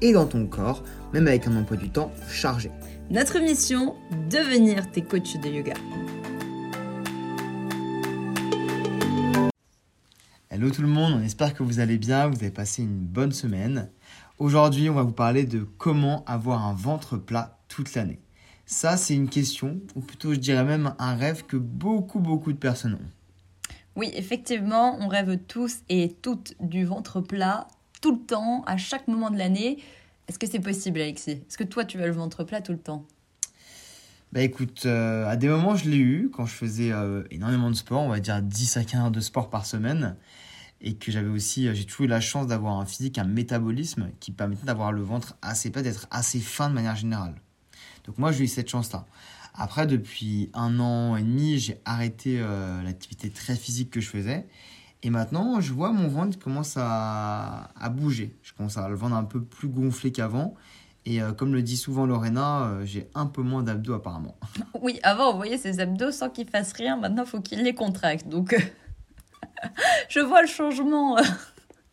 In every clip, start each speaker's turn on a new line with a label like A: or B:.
A: et dans ton corps, même avec un emploi du temps chargé.
B: Notre mission, devenir tes coachs de yoga.
A: Hello tout le monde, on espère que vous allez bien, vous avez passé une bonne semaine. Aujourd'hui, on va vous parler de comment avoir un ventre plat toute l'année. Ça, c'est une question, ou plutôt je dirais même un rêve que beaucoup, beaucoup de personnes ont.
B: Oui, effectivement, on rêve tous et toutes du ventre plat tout le temps, à chaque moment de l'année. Est-ce que c'est possible, Alexis? Est-ce que toi, tu veux le ventre plat tout le temps?
A: Bah écoute, euh, à des moments, je l'ai eu quand je faisais euh, énormément de sport, on va dire 10 à 15 heures de sport par semaine. Et que j'avais aussi, euh, j'ai toujours eu la chance d'avoir un physique, un métabolisme qui permettait d'avoir le ventre assez plat, d'être assez fin de manière générale. Donc moi, j'ai eu cette chance-là. Après, depuis un an et demi, j'ai arrêté l'activité très physique que je faisais. Et maintenant, je vois mon ventre commence à, à, bouger. Je commence à le vendre un peu plus gonflé qu'avant. Et euh, comme le dit souvent Lorena, euh, j'ai un peu moins d'abdos apparemment.
B: Oui, avant, on voyait ses abdos sans qu'ils fassent rien. Maintenant, il faut qu'il les contracte. Donc, je vois le changement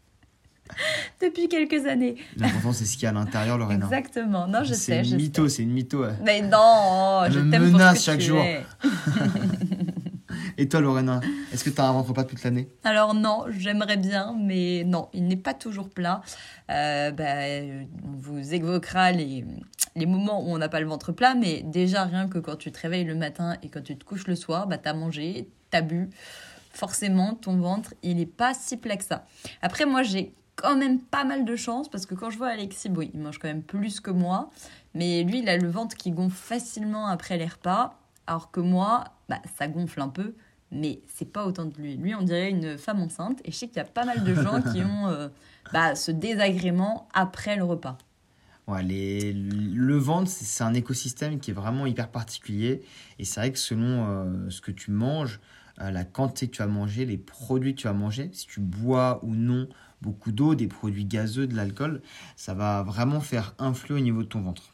B: depuis quelques années.
A: L'important, c'est ce qu'il y a à l'intérieur, Lorena.
B: Exactement. Non, je sais.
A: C'est une mytho, c'est une mytho.
B: Mais non, je t'aime
A: menace chaque jour. Et toi, Lorena, est-ce que tu as un ventre plat toute l'année?
B: Alors non, j'aimerais bien, mais non, il n'est pas toujours plat. Euh, bah, on vous évoquera les, les moments où on n'a pas le ventre plat, mais déjà rien que quand tu te réveilles le matin et quand tu te couches le soir, bah, tu as mangé, tu as bu. Forcément, ton ventre, il n'est pas si plat que ça. Après, moi, j'ai quand même pas mal de chance parce que quand je vois Alexis, bon, il mange quand même plus que moi, mais lui, il a le ventre qui gonfle facilement après les repas, alors que moi, bah, ça gonfle un peu, mais c'est pas autant de lui. Lui, on dirait une femme enceinte, et je sais qu'il y a pas mal de gens qui ont euh, bah, ce désagrément après le repas.
A: Ouais, les, le ventre, c'est un écosystème qui est vraiment hyper particulier, et c'est vrai que selon euh, ce que tu manges, euh, la quantité que tu vas manger, les produits que tu vas manger, si tu bois ou non beaucoup d'eau, des produits gazeux, de l'alcool, ça va vraiment faire influer au niveau de ton ventre.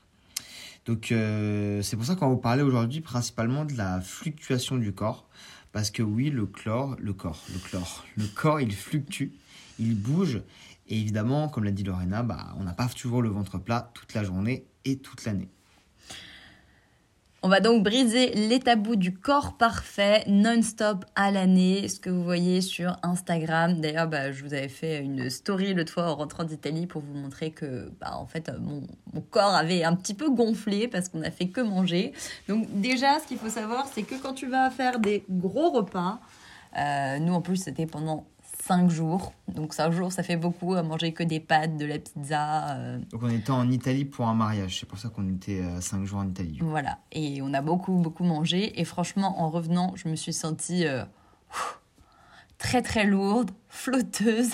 A: Donc euh, c'est pour ça qu'on va vous parler aujourd'hui principalement de la fluctuation du corps. Parce que oui, le chlore, le corps, le chlore, le corps, il fluctue, il bouge. Et évidemment, comme l'a dit Lorena, bah, on n'a pas toujours le ventre plat toute la journée et toute l'année.
B: On va donc briser les tabous du corps parfait non-stop à l'année, ce que vous voyez sur Instagram. D'ailleurs, bah, je vous avais fait une story l'autre fois en rentrant d'Italie pour vous montrer que, bah, en fait, mon, corps avait un petit peu gonflé parce qu'on a fait que manger. Donc déjà, ce qu'il faut savoir, c'est que quand tu vas faire des gros repas, euh, nous en plus c'était pendant 5 jours. Donc 5 jours, ça fait beaucoup à manger que des pâtes, de la pizza. Euh...
A: Donc on était en Italie pour un mariage, c'est pour ça qu'on était 5 euh, jours en Italie.
B: Voilà, et on a beaucoup, beaucoup mangé. Et franchement, en revenant, je me suis sentie euh, très, très lourde, flotteuse.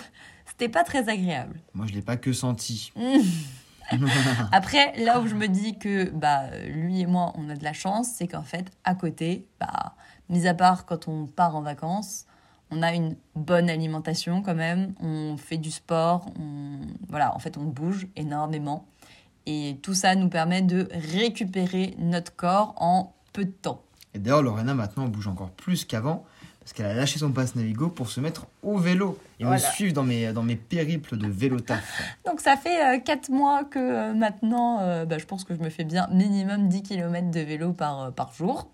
B: C'était pas très agréable.
A: Moi, je l'ai pas que senti.
B: Après, là où je me dis que bah, lui et moi, on a de la chance, c'est qu'en fait, à côté, bah, mis à part quand on part en vacances, on a une bonne alimentation quand même, on fait du sport, on, voilà, en fait on bouge énormément. Et tout ça nous permet de récupérer notre corps en peu de temps.
A: Et d'ailleurs, Lorena maintenant bouge encore plus qu'avant parce qu'elle a lâché son passe Navigo pour se mettre au vélo et voilà. me suivre dans mes, dans mes périples de vélo taf.
B: Donc ça fait 4 euh, mois que euh, maintenant, euh, bah, je pense que je me fais bien minimum 10 km de vélo par, par jour,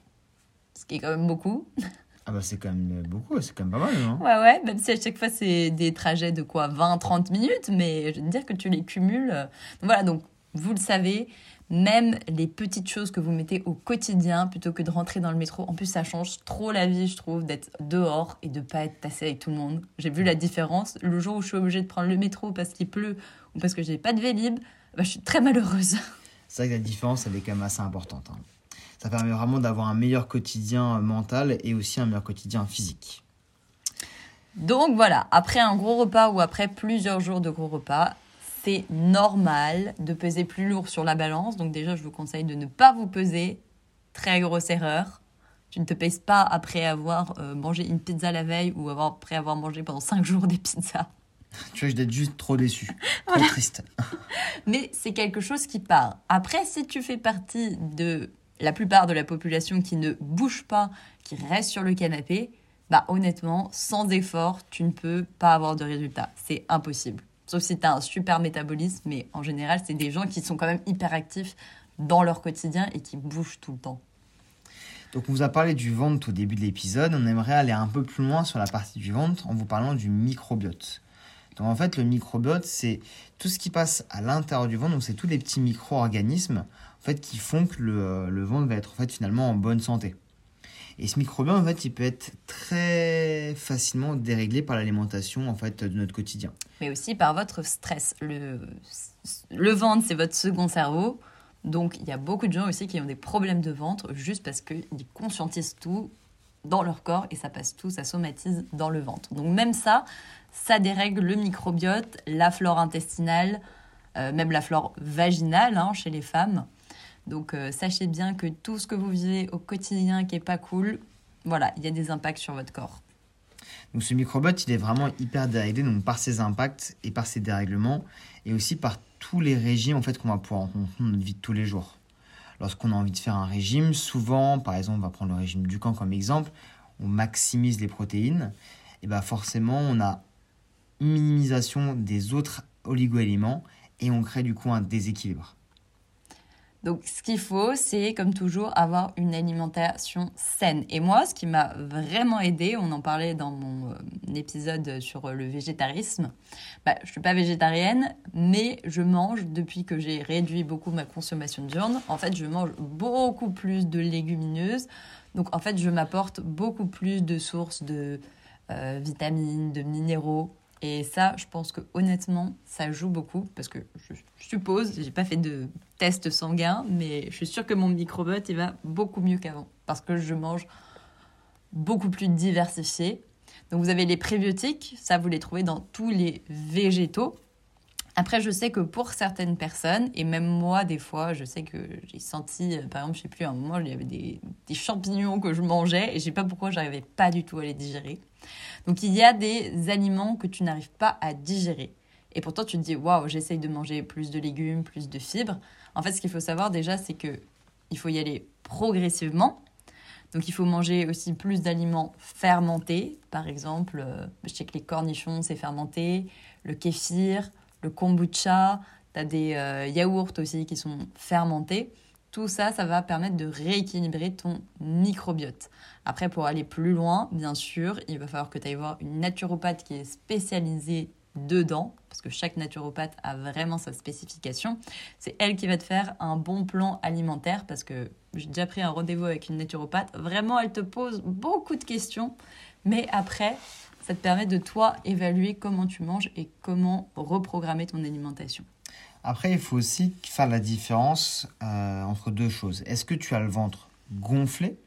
B: ce qui est quand même beaucoup.
A: Ah bah c'est quand même beaucoup, c'est quand même pas mal, non
B: Ouais, ouais, même si à chaque fois c'est des trajets de quoi 20-30 minutes, mais je veux dire que tu les cumules. Donc voilà, donc vous le savez, même les petites choses que vous mettez au quotidien plutôt que de rentrer dans le métro. En plus, ça change trop la vie, je trouve, d'être dehors et de pas être tassé avec tout le monde. J'ai vu la différence. Le jour où je suis obligée de prendre le métro parce qu'il pleut ou parce que j'ai pas de vélib, bah, je suis très malheureuse.
A: C'est vrai que la différence, elle est quand même assez importante. Hein. Ça permet vraiment d'avoir un meilleur quotidien mental et aussi un meilleur quotidien physique.
B: Donc voilà, après un gros repas ou après plusieurs jours de gros repas, c'est normal de peser plus lourd sur la balance. Donc déjà, je vous conseille de ne pas vous peser. Très grosse erreur. Tu ne te pèses pas après avoir euh, mangé une pizza la veille ou avoir, après avoir mangé pendant 5 jours des pizzas.
A: Tu je d'être juste trop déçu. Trop triste.
B: Mais c'est quelque chose qui part. Après, si tu fais partie de la plupart de la population qui ne bouge pas, qui reste sur le canapé, bah honnêtement, sans effort, tu ne peux pas avoir de résultat. C'est impossible. Sauf si tu as un super métabolisme, mais en général, c'est des gens qui sont quand même hyper actifs dans leur quotidien et qui bougent tout le temps.
A: Donc on vous a parlé du ventre au début de l'épisode, on aimerait aller un peu plus loin sur la partie du ventre en vous parlant du microbiote. Donc en fait le microbiote c'est tout ce qui passe à l'intérieur du ventre, donc c'est tous les petits micro-organismes fait, qui font que le, le ventre va être fait, finalement en bonne santé. Et ce microbiote, en fait, il peut être très facilement déréglé par l'alimentation en fait, de notre quotidien.
B: Mais aussi par votre stress. Le, le ventre, c'est votre second cerveau. Donc, il y a beaucoup de gens aussi qui ont des problèmes de ventre juste parce qu'ils conscientisent tout dans leur corps et ça passe tout, ça somatise dans le ventre. Donc, même ça, ça dérègle le microbiote, la flore intestinale, euh, même la flore vaginale hein, chez les femmes. Donc euh, sachez bien que tout ce que vous vivez au quotidien qui est pas cool, voilà, il y a des impacts sur votre corps.
A: Donc ce microbiote, il est vraiment hyper déréglé donc par ses impacts et par ses dérèglements et aussi par tous les régimes en fait qu'on va pouvoir rencontrer dans notre vie de tous les jours. Lorsqu'on a envie de faire un régime, souvent, par exemple, on va prendre le régime du camp comme exemple, on maximise les protéines, et bien forcément, on a minimisation des autres oligoéléments et on crée du coup un déséquilibre.
B: Donc, ce qu'il faut, c'est comme toujours avoir une alimentation saine. Et moi, ce qui m'a vraiment aidé, on en parlait dans mon euh, épisode sur le végétarisme. Bah, je suis pas végétarienne, mais je mange depuis que j'ai réduit beaucoup ma consommation de viande. En fait, je mange beaucoup plus de légumineuses. Donc, en fait, je m'apporte beaucoup plus de sources de euh, vitamines, de minéraux et ça, je pense que honnêtement, ça joue beaucoup parce que je suppose, j'ai pas fait de test sanguin, mais je suis sûre que mon microbiote il va beaucoup mieux qu'avant parce que je mange beaucoup plus diversifié. Donc vous avez les prébiotiques, ça vous les trouvez dans tous les végétaux. Après, je sais que pour certaines personnes, et même moi, des fois, je sais que j'ai senti, euh, par exemple, je sais plus, à un moment, il y avait des, champignons que je mangeais et je sais pas pourquoi j'arrivais pas du tout à les digérer. Donc, il y a des aliments que tu n'arrives pas à digérer. Et pourtant, tu te dis, waouh, j'essaye de manger plus de légumes, plus de fibres. En fait, ce qu'il faut savoir déjà, c'est que il faut y aller progressivement. Donc, il faut manger aussi plus d'aliments fermentés. Par exemple, euh, je sais que les cornichons, c'est fermenté, le kéfir, le kombucha, tu as des euh, yaourts aussi qui sont fermentés. Tout ça, ça va permettre de rééquilibrer ton microbiote. Après, pour aller plus loin, bien sûr, il va falloir que tu ailles voir une naturopathe qui est spécialisée dedans, parce que chaque naturopathe a vraiment sa spécification. C'est elle qui va te faire un bon plan alimentaire, parce que j'ai déjà pris un rendez-vous avec une naturopathe. Vraiment, elle te pose beaucoup de questions, mais après, ça te permet de toi évaluer comment tu manges et comment reprogrammer ton alimentation.
A: Après, il faut aussi faire la différence euh, entre deux choses. Est-ce que tu as le ventre gonflé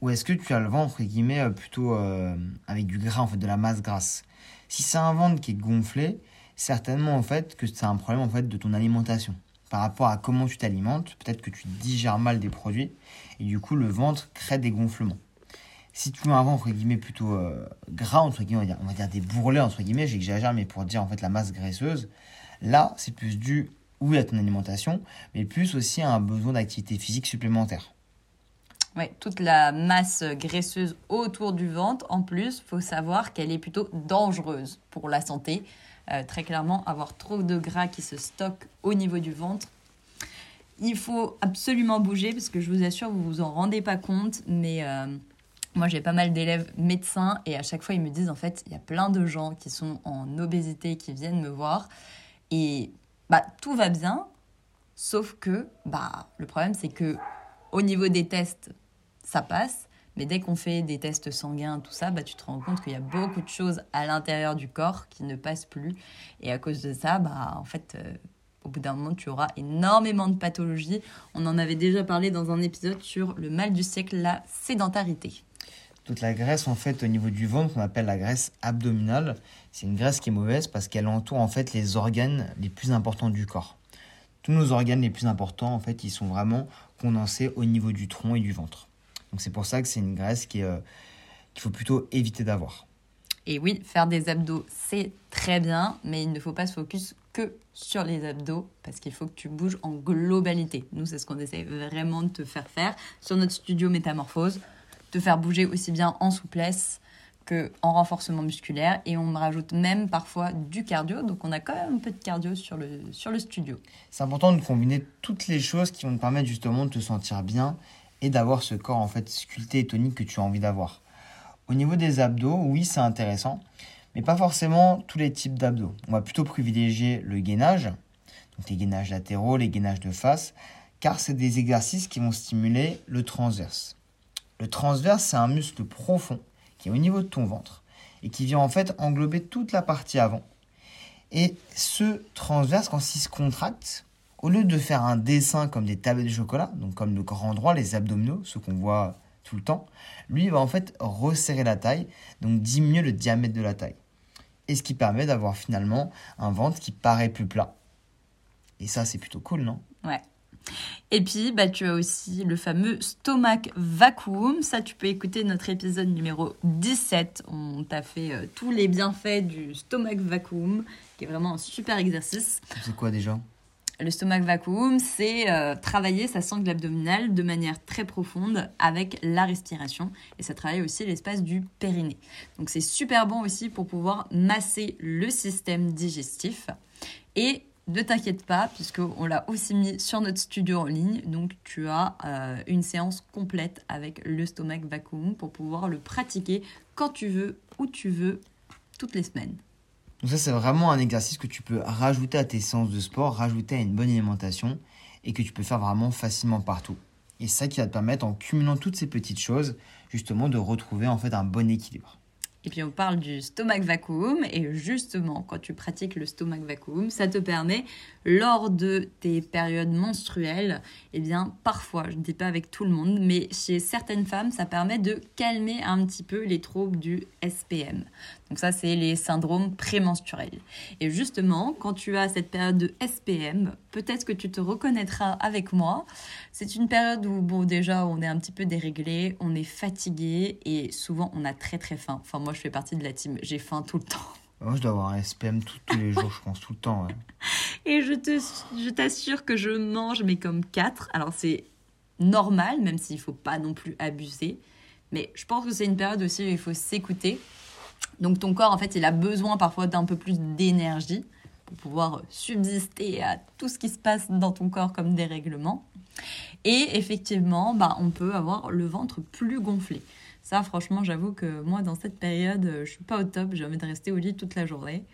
A: ou est-ce que tu as le ventre entre guillemets euh, plutôt euh, avec du gras en fait de la masse grasse? Si c'est un ventre qui est gonflé, certainement en fait que c'est un problème en fait de ton alimentation par rapport à comment tu t'alimentes. Peut-être que tu digères mal des produits et du coup le ventre crée des gonflements si tu veux un ventre entre guillemets plutôt euh, gras entre guillemets on va, dire, des bourrelets entre guillemets j'exagère mais pour dire en fait la masse graisseuse là c'est plus dû oui à ton alimentation mais plus aussi à un besoin d'activité physique supplémentaire
B: oui, toute la masse graisseuse autour du ventre, en plus, faut savoir qu'elle est plutôt dangereuse pour la santé. Euh, très clairement, avoir trop de gras qui se stocke au niveau du ventre, il faut absolument bouger parce que je vous assure, vous vous en rendez pas compte, mais euh, moi, j'ai pas mal d'élèves médecins et à chaque fois, ils me disent en fait, il y a plein de gens qui sont en obésité qui viennent me voir et bah tout va bien, sauf que bah le problème c'est que au niveau des tests, ça passe, mais dès qu'on fait des tests sanguins, tout ça, bah tu te rends compte qu'il y a beaucoup de choses à l'intérieur du corps qui ne passent plus et à cause de ça, bah en fait euh, au bout d'un moment, tu auras énormément de pathologies. On en avait déjà parlé dans un épisode sur le mal du siècle, la sédentarité.
A: Toute la graisse en fait au niveau du ventre qu'on appelle la graisse abdominale. C'est une graisse qui est mauvaise parce qu'elle entoure en fait les organes les plus importants du corps. Tous nos organes les plus importants en fait ils sont vraiment condensés au niveau du tronc et du ventre. Donc c'est pour ça que c'est une graisse qui euh, qu'il faut plutôt éviter d'avoir.
B: Et oui, faire des abdos, c'est très bien, mais il ne faut pas se focus que sur les abdos parce qu'il faut que tu bouges en globalité. Nous, c'est ce qu'on essaie vraiment de te faire faire sur notre studio Métamorphose, te faire bouger aussi bien en souplesse que en renforcement musculaire et on me rajoute même parfois du cardio. Donc on a quand même un peu de cardio sur le, sur le studio.
A: C'est important de combiner toutes les choses qui vont te permettre justement de te sentir bien et d'avoir ce corps en fait sculpté et tonique que tu as envie d'avoir. Au niveau des abdos, oui, c'est intéressant, mais pas forcément tous les types d'abdos. On va plutôt privilégier le gainage, donc les gainages latéraux, les gainages de face, car c'est des exercices qui vont stimuler le transverse. Le transverse, c'est un muscle profond qui est au niveau de ton ventre et qui vient en fait englober toute la partie avant. Et ce transverse, quand il se contracte, au lieu de faire un dessin comme des tablettes de chocolat, donc comme le grand droit, les abdominaux, ce qu'on voit tout le temps, lui va en fait resserrer la taille, donc diminuer le diamètre de la taille. Et ce qui permet d'avoir finalement un ventre qui paraît plus plat. Et ça, c'est plutôt cool, non?
B: Ouais. Et puis, bah, tu as aussi le fameux stomach vacuum. Ça, tu peux écouter notre épisode numéro 17. On t'a fait euh, tous les bienfaits du stomach vacuum, qui est vraiment un super exercice.
A: C'est quoi déjà?
B: Le stomach vacuum, c'est euh, travailler sa sangle abdominale de manière très profonde avec la respiration. Et ça travaille aussi l'espace du périnée. Donc c'est super bon aussi pour pouvoir masser le système digestif. Et ne t'inquiète pas, puisqu'on l'a aussi mis sur notre studio en ligne. Donc tu as euh, une séance complète avec le stomach vacuum pour pouvoir le pratiquer quand tu veux, où tu veux, toutes les semaines.
A: Donc ça, c'est vraiment un exercice que tu peux rajouter à tes séances de sport, rajouter à une bonne alimentation et que tu peux faire vraiment facilement partout. Et ça qui va te permettre, en cumulant toutes ces petites choses, justement de retrouver en fait un bon équilibre.
B: Et puis on parle du stomach vacuum et justement quand tu pratiques le stomach vacuum, ça te permet lors de tes périodes menstruelles, eh bien parfois, je ne dis pas avec tout le monde, mais chez certaines femmes, ça permet de calmer un petit peu les troubles du SPM. Donc ça c'est les syndromes prémenstruels. Et justement, quand tu as cette période de SPM, peut-être que tu te reconnaîtras avec moi. C'est une période où bon déjà on est un petit peu déréglé, on est fatigué et souvent on a très très faim. Enfin moi je fais partie de la team, j'ai faim tout le temps.
A: Moi, je dois avoir un SPM tous les jours, je pense, tout le temps.
B: Et je, te, je t'assure que je mange, mais comme quatre. Alors, c'est normal, même s'il ne faut pas non plus abuser. Mais je pense que c'est une période aussi où il faut s'écouter. Donc, ton corps, en fait, il a besoin parfois d'un peu plus d'énergie pour pouvoir subsister à tout ce qui se passe dans ton corps comme dérèglement. Et effectivement, bah, on peut avoir le ventre plus gonflé. Ça, franchement, j'avoue que moi, dans cette période, euh, je suis pas au top. J'ai envie de rester au lit toute la journée.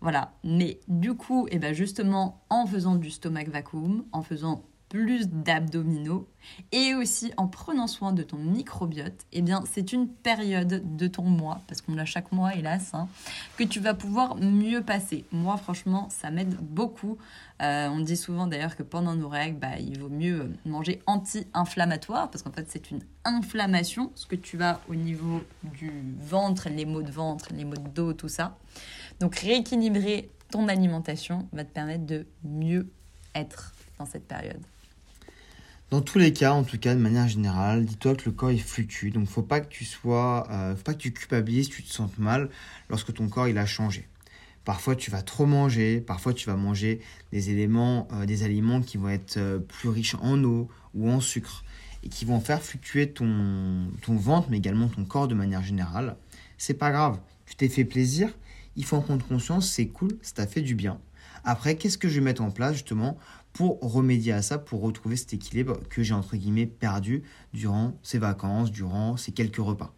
B: Voilà. Mais du coup, et eh ben justement, en faisant du stomach vacuum, en faisant plus d'abdominaux et aussi en prenant soin de ton microbiote, eh bien c'est une période de ton mois, parce qu'on l'a chaque mois hélas, hein, que tu vas pouvoir mieux passer. Moi franchement ça m'aide beaucoup. Euh, on dit souvent d'ailleurs que pendant nos règles, bah, il vaut mieux manger anti-inflammatoire, parce qu'en fait c'est une inflammation, ce que tu as au niveau du ventre, les maux de ventre, les maux de dos, tout ça. Donc rééquilibrer ton alimentation va te permettre de mieux être dans cette période.
A: Dans tous les cas, en tout cas, de manière générale, dis-toi que le corps il fluctue, donc faut pas que tu sois, euh, faut pas que tu culpabilises, tu te sentes mal lorsque ton corps il a changé. Parfois tu vas trop manger, parfois tu vas manger des éléments, euh, des aliments qui vont être euh, plus riches en eau ou en sucre et qui vont faire fluctuer ton, ventre, mais également ton corps de manière générale. C'est pas grave, tu t'es fait plaisir, il faut en prendre conscience, c'est cool, ça t'a fait du bien. Après, qu'est-ce que je vais mettre en place justement pour remédier à ça, pour retrouver cet équilibre que j'ai entre guillemets perdu durant ces vacances, durant ces quelques repas.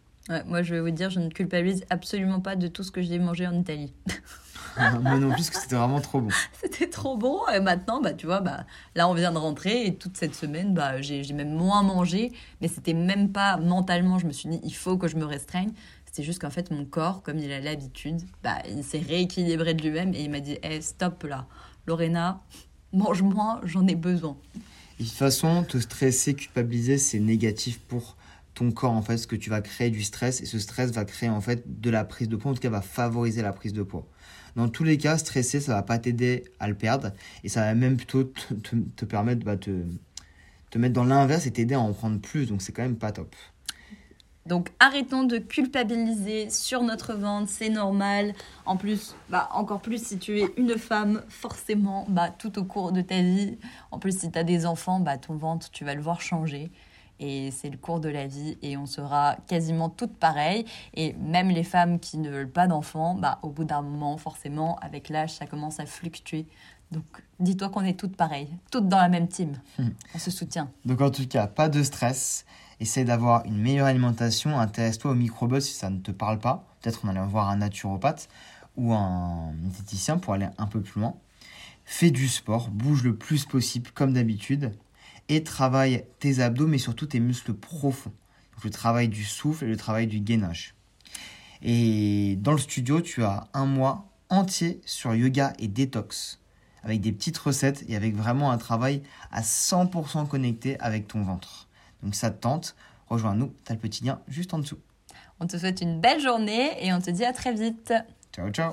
B: moi, je vais vous dire, je ne culpabilise absolument pas de tout ce que j'ai mangé en Italie.
A: moi non plus, que c'était vraiment trop bon.
B: C'était trop bon. Et maintenant, bah, tu vois, bah, là, on vient de rentrer et toute cette semaine, bah, j'ai même moins mangé. Mais c'était même pas mentalement, je me suis dit, il faut que je me restreigne. C'est juste qu'en fait, mon corps, comme il a l'habitude, bah, il s'est rééquilibré de lui-même et il m'a dit, hey, stop là, Lorena, mange moins, j'en ai besoin.
A: de toute façon, te stresser, culpabiliser, c'est négatif pour ton corps en fait, ce que tu vas créer du stress et ce stress va créer en fait de la prise de poids, en tout cas va favoriser la prise de poids. Dans tous les cas, stresser, ça va pas t'aider à le perdre et ça va même plutôt te, permettre bah, te, te mettre dans l'inverse et t'aider à en prendre plus. Donc c'est quand même pas top.
B: Donc arrêtons de culpabiliser sur notre ventre, c'est normal. En plus, bah, encore plus si tu es une femme, forcément, bah, tout au cours de ta vie. En plus, si tu as des enfants, bah, ton ventre, tu vas le voir changer. Et c'est le cours de la vie et on sera quasiment toutes pareilles. Et même les femmes qui ne veulent pas d'enfants, bah, au bout d'un moment, forcément, avec l'âge, ça commence à fluctuer. Donc dis-toi qu'on est toutes pareilles, toutes dans la même team. On se soutient.
A: Donc en tout cas, pas de stress. Essaye d'avoir une meilleure alimentation. Intéresse-toi au microbiote si ça ne te parle pas. Peut-être on allait voir un naturopathe ou un diététicien pour aller un peu plus loin. Fais du sport, bouge le plus possible comme d'habitude et travaille tes abdos mais surtout tes muscles profonds. Le travail du souffle et le travail du gainage. Et dans le studio, tu as un mois entier sur yoga et détox avec des petites recettes et avec vraiment un travail à 100% connecté avec ton ventre. Donc ça te tente, rejoins-nous, tu as le petit lien juste en dessous.
B: On te souhaite une belle journée et on te dit à très vite.
A: Ciao ciao